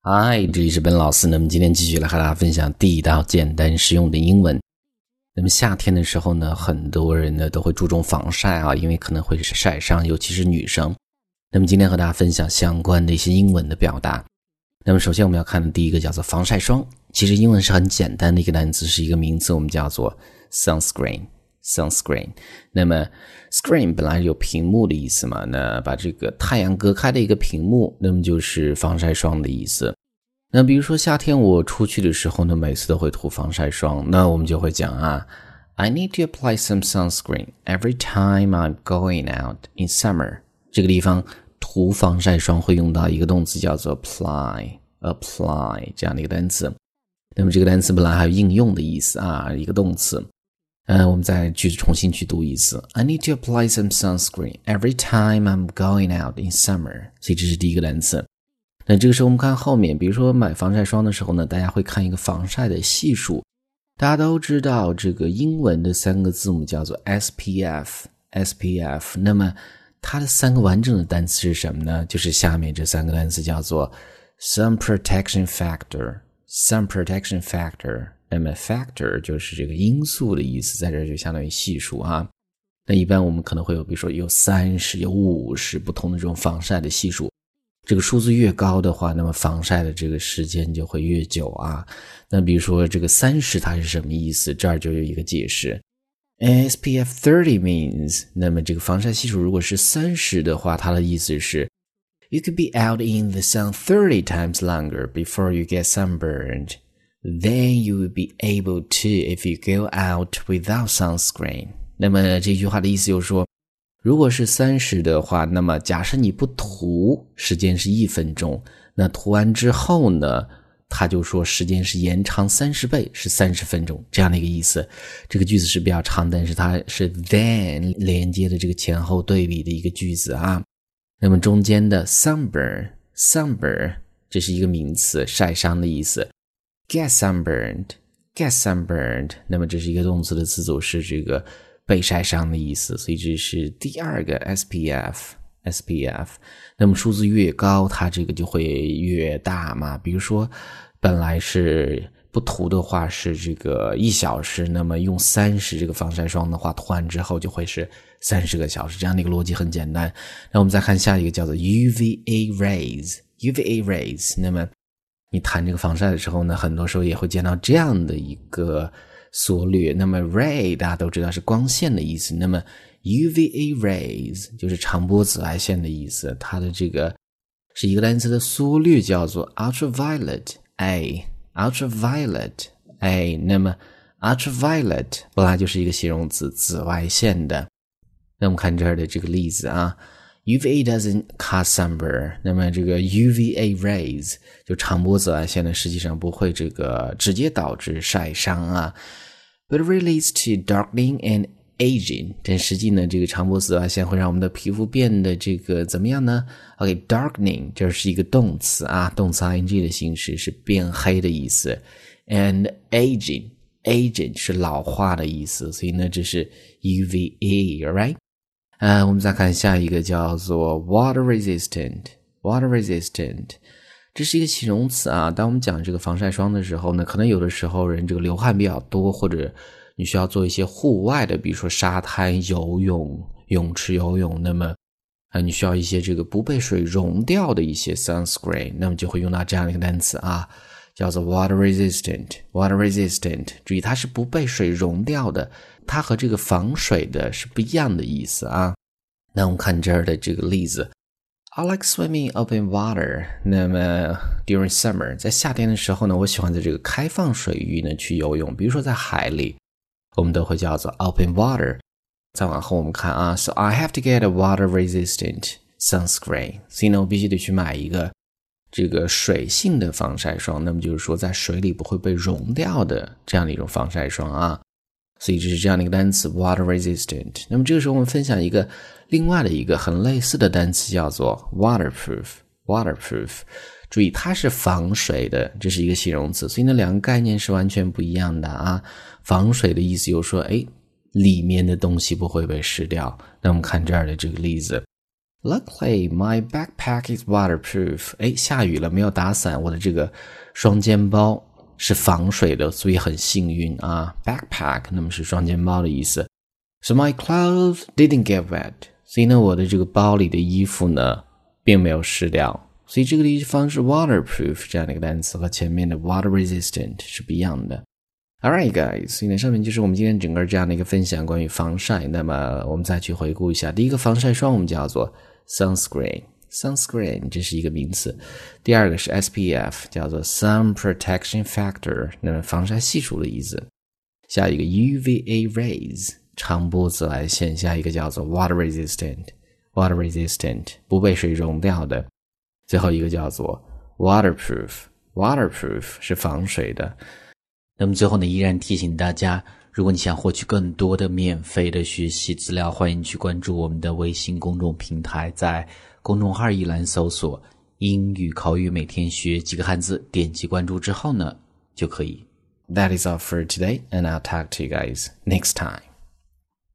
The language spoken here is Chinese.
嗨，这里是本老师。那么今天继续来和大家分享地道、简单、实用的英文。那么夏天的时候呢，很多人呢都会注重防晒啊，因为可能会晒伤，尤其是女生。那么今天和大家分享相关的一些英文的表达。那么首先我们要看的第一个叫做防晒霜，其实英文是很简单的一个单词，是一个名词，我们叫做 sunscreen。sunscreen。那么 screen 本来有屏幕的意思嘛，那把这个太阳隔开的一个屏幕，那么就是防晒霜的意思。那比如说夏天我出去的时候呢，每次都会涂防晒霜，那我们就会讲啊，I need to apply some sunscreen every time I'm going out in summer。这个地方涂防晒霜会用到一个动词叫做 apply，apply 这样的一个单词。那么这个单词本来还有应用的意思啊，一个动词。嗯，我们再去重新去读一次。I need to apply some sunscreen every time I'm going out in summer。所以这是第一个单词。那这个时候我们看后面，比如说买防晒霜的时候呢，大家会看一个防晒的系数。大家都知道这个英文的三个字母叫做 SPF，SPF。那么它的三个完整的单词是什么呢？就是下面这三个单词叫做 Sun Protection Factor，Sun Protection Factor。那么 factor 就是这个因素的意思，在这就相当于系数啊。那一般我们可能会有，比如说有三十、有五十不同的这种防晒的系数。这个数字越高的话，那么防晒的这个时间就会越久啊。那比如说这个三十它是什么意思？这儿就有一个解释，SPF thirty means，那么这个防晒系数如果是三十的话，它的意思是，you could be out in the sun thirty times longer before you get sunburned。Then you will be able to if you go out without sunscreen。那么这句话的意思就是说，如果是三十的话，那么假设你不涂，时间是一分钟。那涂完之后呢，他就说时间是延长三十倍，是三十分钟这样的一个意思。这个句子是比较长，但是它是 then 连接的这个前后对比的一个句子啊。那么中间的 sunburn，sunburn 这是一个名词，晒伤的意思。Get sunburned, get sunburned。那么这是一个动词的词组，是这个被晒伤的意思。所以这是第二个 SPF, SPF。那么数字越高，它这个就会越大嘛。比如说，本来是不涂的话是这个一小时，那么用三十这个防晒霜的话，涂完之后就会是三十个小时。这样的一个逻辑很简单。那我们再看下一个，叫做 UVA rays, UVA rays。那么你谈这个防晒的时候呢，很多时候也会见到这样的一个缩略。那么 ray 大家都知道是光线的意思，那么 UVA rays 就是长波紫外线的意思。它的这个是一个单词的缩略，叫做 ultraviolet A，ultraviolet A。那么 ultraviolet 本来就是一个形容词，紫外线的。那我们看这儿的这个例子啊。UVA doesn't cause sunburn，那么这个 UVA rays 就长波紫外线呢，实际上不会这个直接导致晒伤啊，but relates to darkening and aging。但实际呢，这个长波紫外线会让我们的皮肤变得这个怎么样呢？OK，darkening 这是一个动词啊，动词 ing 的形式是变黑的意思，and aging，aging 是老化的意思，所以呢，这是 UVA，right？呃，我们再看下一个叫做 water resistant。water resistant，这是一个形容词啊。当我们讲这个防晒霜的时候呢，可能有的时候人这个流汗比较多，或者你需要做一些户外的，比如说沙滩游泳、泳池游泳，那么啊，你需要一些这个不被水溶掉的一些 sunscreen，那么就会用到这样的一个单词啊，叫做 water resistant。water resistant，注意它是不被水溶掉的。它和这个防水的是不一样的意思啊。那我们看这儿的这个例子，I like swimming open water。那么 during summer，在夏天的时候呢，我喜欢在这个开放水域呢去游泳，比如说在海里，我们都会叫做 open water。再往后我们看啊，So I have to get a water-resistant sunscreen。所以呢，我必须得去买一个这个水性的防晒霜。那么就是说，在水里不会被溶掉的这样的一种防晒霜啊。所以这是这样的一个单词，water resistant。那么这个时候我们分享一个另外的一个很类似的单词，叫做 waterproof。waterproof，注意它是防水的，这是一个形容词，所以呢两个概念是完全不一样的啊。防水的意思就是说，哎，里面的东西不会被湿掉。那我们看这儿的这个例子 Luckily, my backpack is waterproof. 哎，下雨了，没有打伞，我的这个双肩包是防水的，所以很幸运啊。Backpack 那么是双肩包的意思。So my clothes didn't get wet. 所以呢，我的这个包里的衣服呢，并没有湿掉。所以这个地方是 waterproof 这样的一个单词，和前面的 water resistant 是不一样的。All right, guys，所以呢，上面就是我们今天整个这样的一个分享，关于防晒。那么我们再去回顾一下，第一个防晒霜我们叫做 sunscreen，sunscreen 这是一个名词。第二个是 SPF，叫做 sun protection factor，那么防晒系数的意思。下一个 UVA rays，长波紫外线。下一个叫做 water resistant，water resistant 不被水溶掉的。最后一个叫做 waterproof，waterproof 是防水的。那么最后呢，依然提醒大家，如果你想获取更多的免费的学习资料，欢迎去关注我们的微信公众平台，在公众号一栏搜索“英语口语每天学几个汉字”，点击关注之后呢，就可以。That is all for today, and I'll talk to you guys next time.